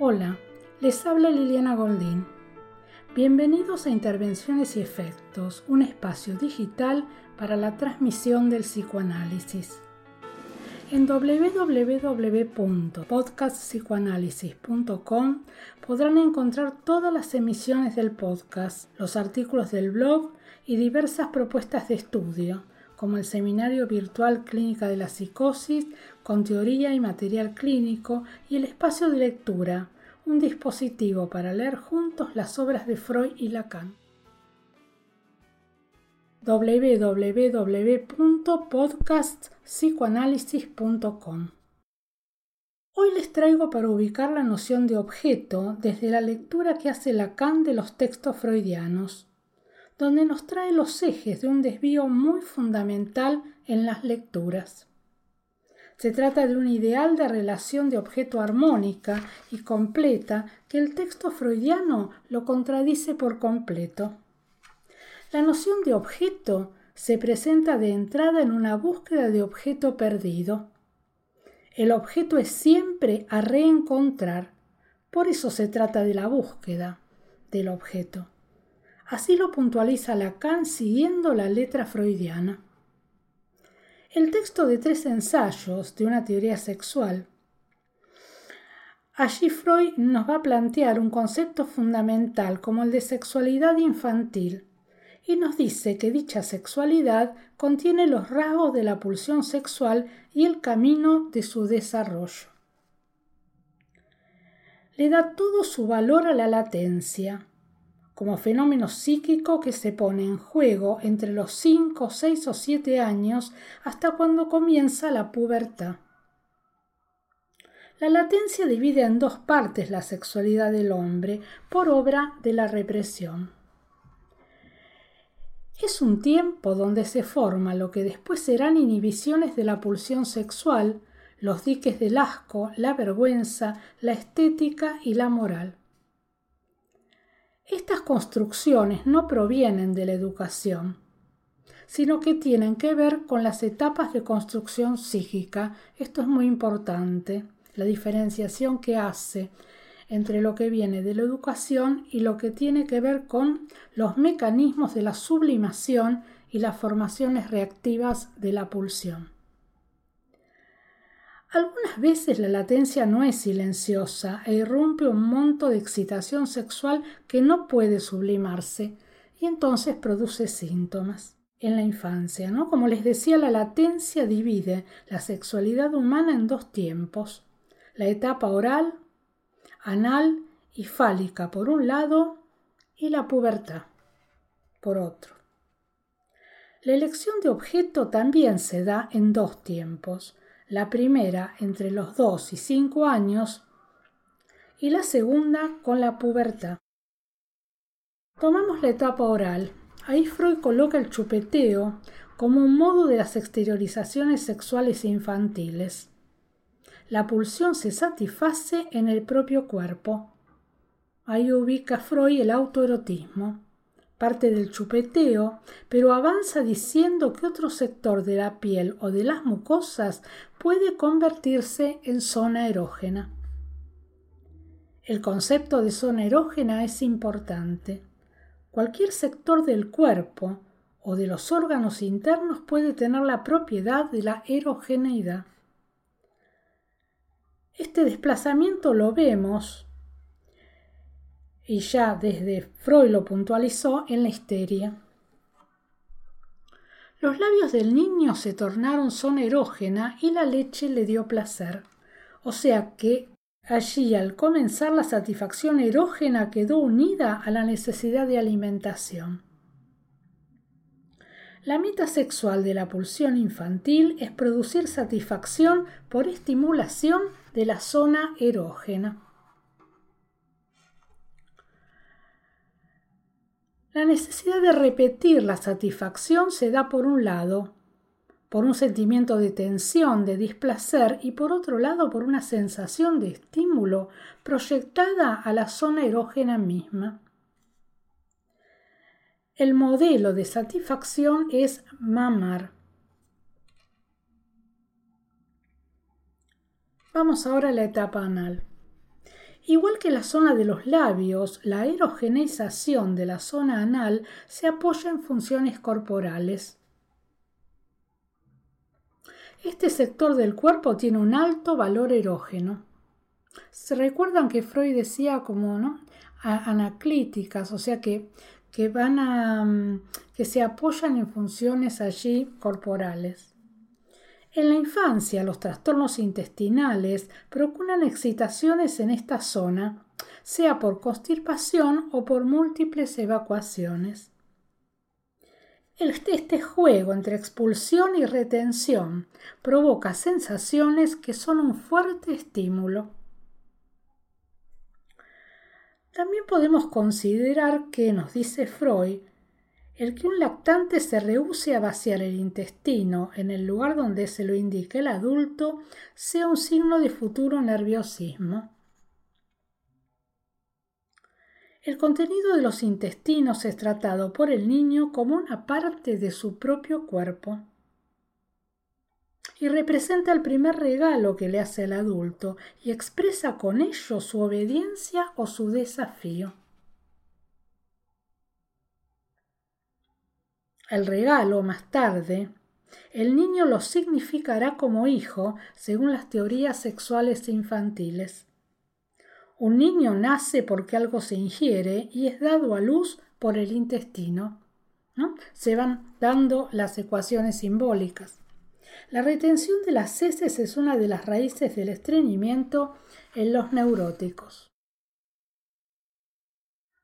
Hola, les habla Liliana Goldín. Bienvenidos a Intervenciones y Efectos, un espacio digital para la transmisión del psicoanálisis. En www.podcastpsicoanálisis.com podrán encontrar todas las emisiones del podcast, los artículos del blog y diversas propuestas de estudio, como el Seminario Virtual Clínica de la Psicosis con teoría y material clínico y el espacio de lectura, un dispositivo para leer juntos las obras de Freud y Lacan. www.podcastpsicoanálisis.com Hoy les traigo para ubicar la noción de objeto desde la lectura que hace Lacan de los textos freudianos, donde nos trae los ejes de un desvío muy fundamental en las lecturas. Se trata de un ideal de relación de objeto armónica y completa que el texto freudiano lo contradice por completo. La noción de objeto se presenta de entrada en una búsqueda de objeto perdido. El objeto es siempre a reencontrar, por eso se trata de la búsqueda del objeto. Así lo puntualiza Lacan siguiendo la letra freudiana. El texto de tres ensayos de una teoría sexual. Allí Freud nos va a plantear un concepto fundamental como el de sexualidad infantil y nos dice que dicha sexualidad contiene los rasgos de la pulsión sexual y el camino de su desarrollo. Le da todo su valor a la latencia, como fenómeno psíquico que se pone en juego entre los 5, 6 o 7 años hasta cuando comienza la pubertad. La latencia divide en dos partes la sexualidad del hombre por obra de la represión. Es un tiempo donde se forma lo que después serán inhibiciones de la pulsión sexual, los diques del asco, la vergüenza, la estética y la moral. Estas construcciones no provienen de la educación, sino que tienen que ver con las etapas de construcción psíquica. Esto es muy importante, la diferenciación que hace entre lo que viene de la educación y lo que tiene que ver con los mecanismos de la sublimación y las formaciones reactivas de la pulsión. Algunas veces la latencia no es silenciosa e irrumpe un monto de excitación sexual que no puede sublimarse y entonces produce síntomas. En la infancia, ¿no? Como les decía, la latencia divide la sexualidad humana en dos tiempos. La etapa oral, anal y fálica por un lado y la pubertad por otro. La elección de objeto también se da en dos tiempos la primera entre los dos y cinco años y la segunda con la pubertad. Tomamos la etapa oral. Ahí Freud coloca el chupeteo como un modo de las exteriorizaciones sexuales infantiles. La pulsión se satisface en el propio cuerpo. Ahí ubica Freud el autoerotismo parte del chupeteo, pero avanza diciendo que otro sector de la piel o de las mucosas puede convertirse en zona erógena. El concepto de zona erógena es importante. Cualquier sector del cuerpo o de los órganos internos puede tener la propiedad de la erogeneidad. Este desplazamiento lo vemos y ya desde Freud lo puntualizó en la histeria. Los labios del niño se tornaron zona erógena y la leche le dio placer. O sea que allí al comenzar la satisfacción erógena quedó unida a la necesidad de alimentación. La meta sexual de la pulsión infantil es producir satisfacción por estimulación de la zona erógena. La necesidad de repetir la satisfacción se da por un lado, por un sentimiento de tensión, de displacer y por otro lado por una sensación de estímulo proyectada a la zona erógena misma. El modelo de satisfacción es mamar. Vamos ahora a la etapa anal. Igual que la zona de los labios, la erogeneización de la zona anal se apoya en funciones corporales. Este sector del cuerpo tiene un alto valor erógeno. Se recuerdan que Freud decía como ¿no? anaclíticas, o sea que, que van a mm, que se apoyan en funciones allí corporales. En la infancia, los trastornos intestinales procuran excitaciones en esta zona, sea por constipación o por múltiples evacuaciones. Este juego entre expulsión y retención provoca sensaciones que son un fuerte estímulo. También podemos considerar que, nos dice Freud, el que un lactante se rehúse a vaciar el intestino en el lugar donde se lo indica el adulto sea un signo de futuro nerviosismo. El contenido de los intestinos es tratado por el niño como una parte de su propio cuerpo y representa el primer regalo que le hace el adulto y expresa con ello su obediencia o su desafío. El regalo más tarde, el niño lo significará como hijo según las teorías sexuales infantiles. Un niño nace porque algo se ingiere y es dado a luz por el intestino. Se van dando las ecuaciones simbólicas. La retención de las heces es una de las raíces del estreñimiento en los neuróticos.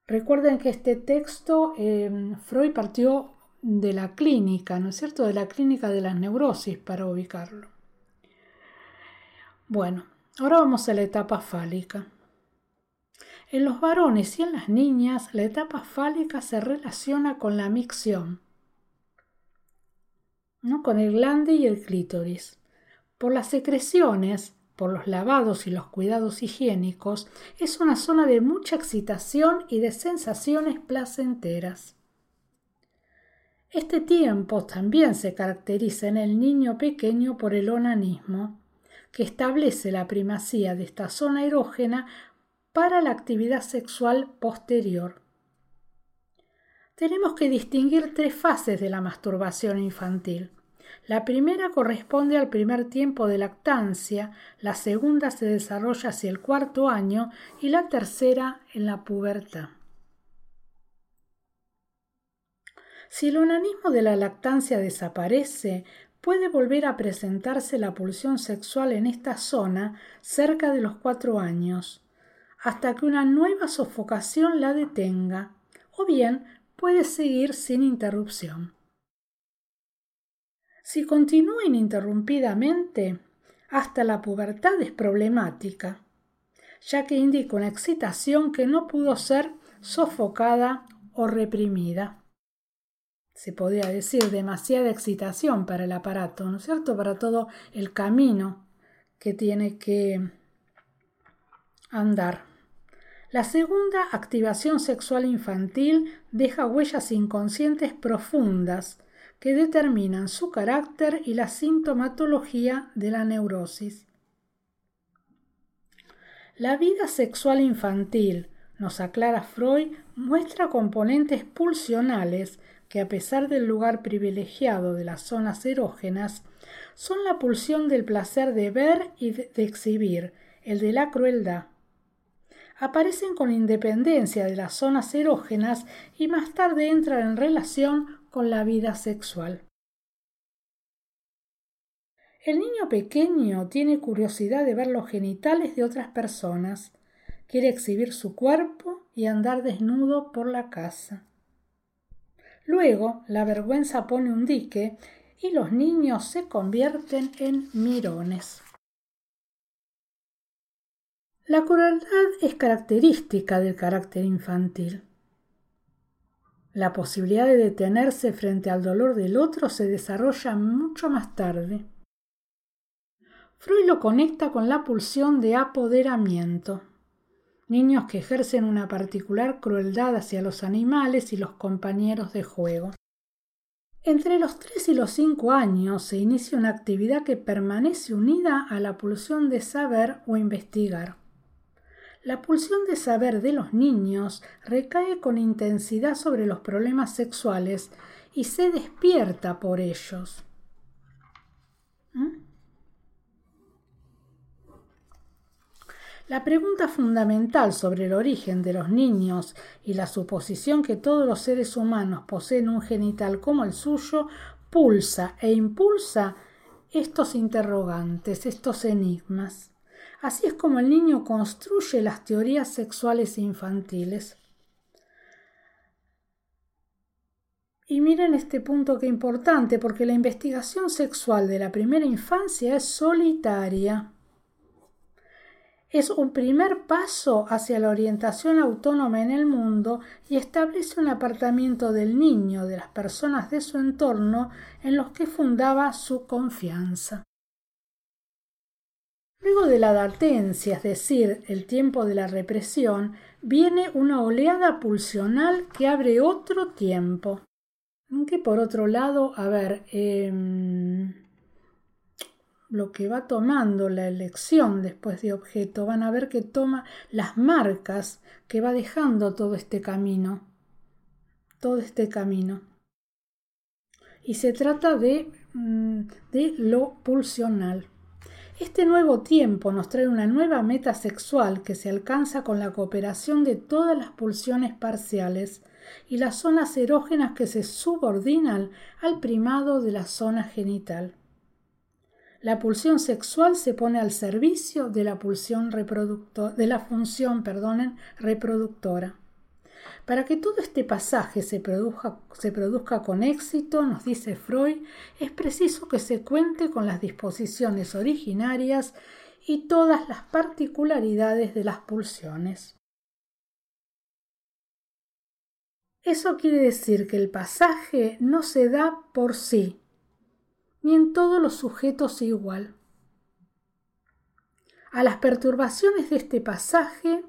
Recuerden que este texto eh, Freud partió de la clínica, ¿no es cierto? De la clínica de las neurosis para ubicarlo. Bueno, ahora vamos a la etapa fálica. En los varones y en las niñas, la etapa fálica se relaciona con la micción, ¿no? con el glande y el clítoris. Por las secreciones, por los lavados y los cuidados higiénicos, es una zona de mucha excitación y de sensaciones placenteras. Este tiempo también se caracteriza en el niño pequeño por el onanismo, que establece la primacía de esta zona erógena para la actividad sexual posterior. Tenemos que distinguir tres fases de la masturbación infantil. La primera corresponde al primer tiempo de lactancia, la segunda se desarrolla hacia el cuarto año y la tercera en la pubertad. Si el onanismo de la lactancia desaparece, puede volver a presentarse la pulsión sexual en esta zona cerca de los cuatro años, hasta que una nueva sofocación la detenga, o bien puede seguir sin interrupción. Si continúa ininterrumpidamente, hasta la pubertad es problemática, ya que indica una excitación que no pudo ser sofocada o reprimida se podría decir, demasiada excitación para el aparato, ¿no es cierto? Para todo el camino que tiene que andar. La segunda activación sexual infantil deja huellas inconscientes profundas que determinan su carácter y la sintomatología de la neurosis. La vida sexual infantil, nos aclara Freud, muestra componentes pulsionales que a pesar del lugar privilegiado de las zonas erógenas, son la pulsión del placer de ver y de, exhibir, el de la crueldad. Aparecen con independencia de las zonas erógenas y más tarde entran en relación con la vida sexual. El niño pequeño tiene curiosidad de ver los genitales de otras personas, quiere exhibir su cuerpo y andar desnudo por la casa. Luego la vergüenza pone un dique y los niños se convierten en mirones. La crueldad es característica del carácter infantil. La posibilidad de detenerse frente al dolor del otro se desarrolla mucho más tarde. Freud lo conecta con la pulsión de apoderamiento niños que ejercen una particular crueldad hacia los animales y los compañeros de juego. Entre los tres y los cinco años se inicia una actividad que permanece unida a la pulsión de saber o investigar. La pulsión de saber de los niños recae con intensidad sobre los problemas sexuales y se despierta por ellos. ¿Mm? La pregunta fundamental sobre el origen de los niños y la suposición que todos los seres humanos poseen un genital como el suyo pulsa e impulsa estos interrogantes, estos enigmas. Así es como el niño construye las teorías sexuales infantiles. Y miren este punto que importante, porque la investigación sexual de la primera infancia es solitaria es un primer paso hacia la orientación autónoma en el mundo y establece un apartamiento del niño, de las personas de su entorno, en los que fundaba su confianza. Luego de la latencia, es decir, el tiempo de la represión, viene una oleada pulsional que abre otro tiempo. Aunque por otro lado, a ver, em, lo que va tomando la elección después de objeto, van a ver que toma las marcas que va dejando todo este camino, todo este camino. Y se trata de, mm, de lo pulsional. Este nuevo tiempo nos trae una nueva meta sexual que se alcanza con la cooperación de todas las pulsiones parciales y las zonas erógenas que se subordinan al primado de la zona genital. La pulsión sexual se pone al servicio de la pulsión de la función, perdonen, reproductora. Para que todo este pasaje se se produzca con éxito, nos dice Freud, es preciso que se cuente con las disposiciones originarias y todas las particularidades de las pulsiones. Eso quiere decir que el pasaje no se da por sí, ni en todos los sujetos igual. A las perturbaciones de este pasaje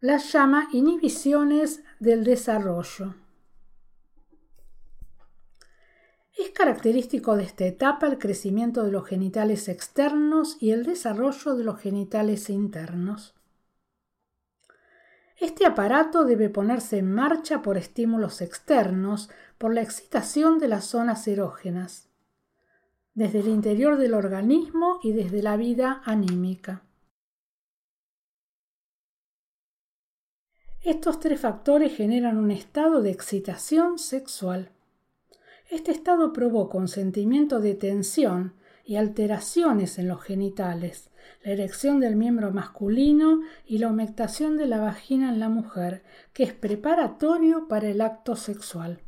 las llama inhibiciones del desarrollo. Es característico de esta etapa el crecimiento de los genitales externos y el desarrollo de los genitales internos. Este aparato debe ponerse en marcha por estímulos externos, por la excitación de las zonas erógenas, desde el interior del organismo y desde la vida anímica. Estos tres factores generan un estado de excitación sexual. Este estado provoca un sentimiento de tensión y alteraciones en los genitales, la erección del miembro masculino y la humectación de la vagina en la mujer, que es preparatorio para el acto sexual.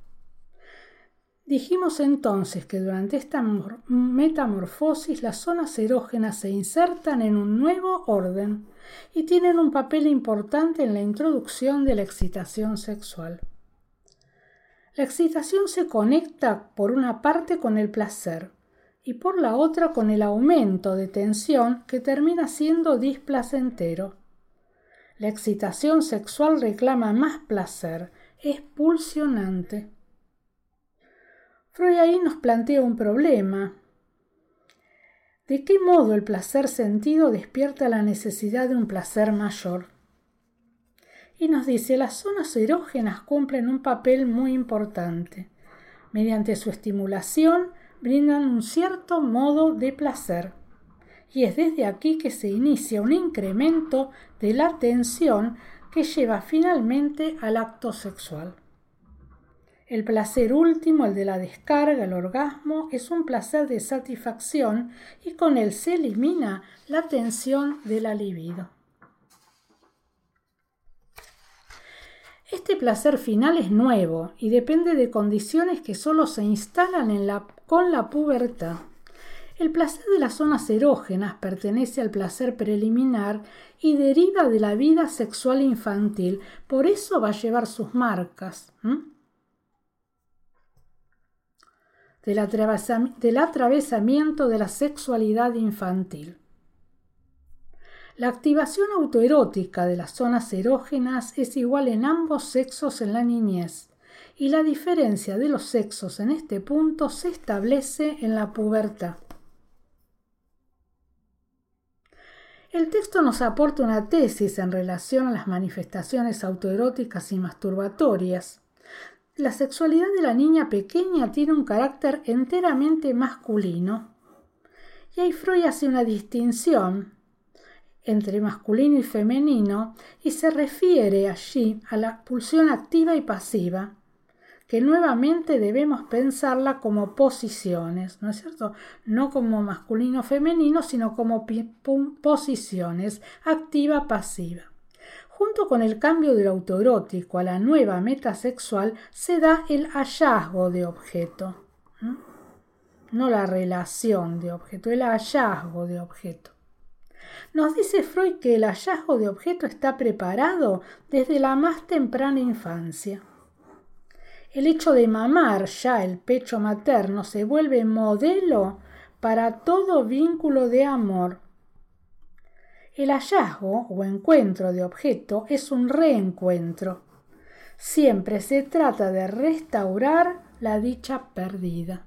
Dijimos entonces que durante esta metamorfosis las zonas erógenas se insertan en un nuevo orden y tienen un papel importante en la introducción de la excitación sexual. La excitación se conecta por una parte con el placer, y por la otra con el aumento de tensión que termina siendo displacentero. La excitación sexual reclama más placer, es pulsionante. Freud ahí nos plantea un problema. ¿De qué modo el placer sentido despierta la necesidad de un placer mayor? Y nos dice, las zonas erógenas cumplen un papel muy importante. Mediante su estimulación, brindan un cierto modo de placer. Y es desde aquí que se inicia un incremento de la tensión que lleva finalmente al acto sexual. El placer último, el de la descarga, el orgasmo, es un placer de satisfacción y con él se elimina la tensión de la libido. Este placer final es nuevo y depende de condiciones que solo se instalan en la, con la pubertad. El placer de las zonas erógenas pertenece al placer preliminar y deriva de la vida sexual infantil, por eso va a llevar sus marcas. del atravesamiento de la sexualidad infantil. La activación autoerótica de las zonas erógenas es igual en ambos sexos en la niñez, y la diferencia de los sexos en este punto se establece en la pubertad. El texto nos aporta una tesis en relación a las manifestaciones autoeróticas y masturbatorias. La sexualidad de la niña pequeña tiene un carácter enteramente masculino. Y ahí Freud hace una distinción entre masculino y femenino y se refiere allí a la pulsión activa y pasiva, que nuevamente debemos pensarla como posiciones, ¿no es cierto? No como masculino femenino, sino como posiciones, activa pasiva. Junto con el cambio del autoerótico a la nueva meta sexual se da el hallazgo de objeto. No la relación de objeto, el hallazgo de objeto. Nos dice Freud que el hallazgo de objeto está preparado desde la más temprana infancia. El hecho de mamar ya el pecho materno se vuelve modelo para todo vínculo de amor. El hallazgo o encuentro de objeto es un reencuentro. Siempre se trata de restaurar la dicha perdida.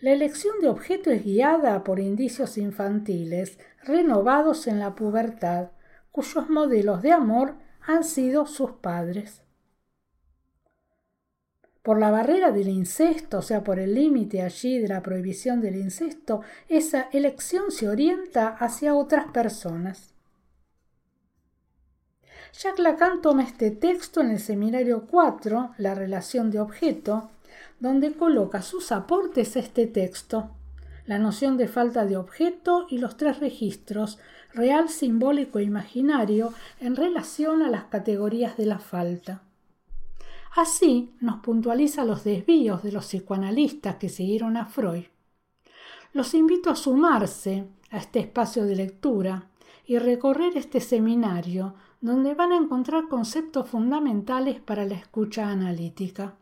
La elección de objeto es guiada por indicios infantiles renovados en la pubertad, cuyos modelos de amor han sido sus padres. Por la barrera del incesto, o sea, por el límite allí de la prohibición del incesto, esa elección se orienta hacia otras personas. Jacques Lacan toma este texto en el seminario 4, la relación de objeto, donde coloca sus aportes a este texto, la noción de falta de objeto y los tres registros, real, simbólico e imaginario, en relación a las categorías de la falta. Así nos puntualiza los desvíos de los psicoanalistas que siguieron a Freud. Los invito a sumarse a este espacio de lectura y recorrer este seminario donde van a encontrar conceptos fundamentales para la escucha analítica.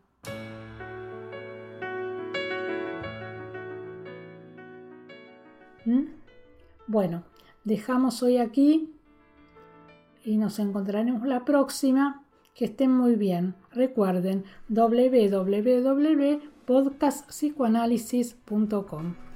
¿Mm? Bueno, dejamos hoy aquí y nos encontraremos la próxima. Que estén muy bien. Recuerden www.podcastpsicoanálisis.com.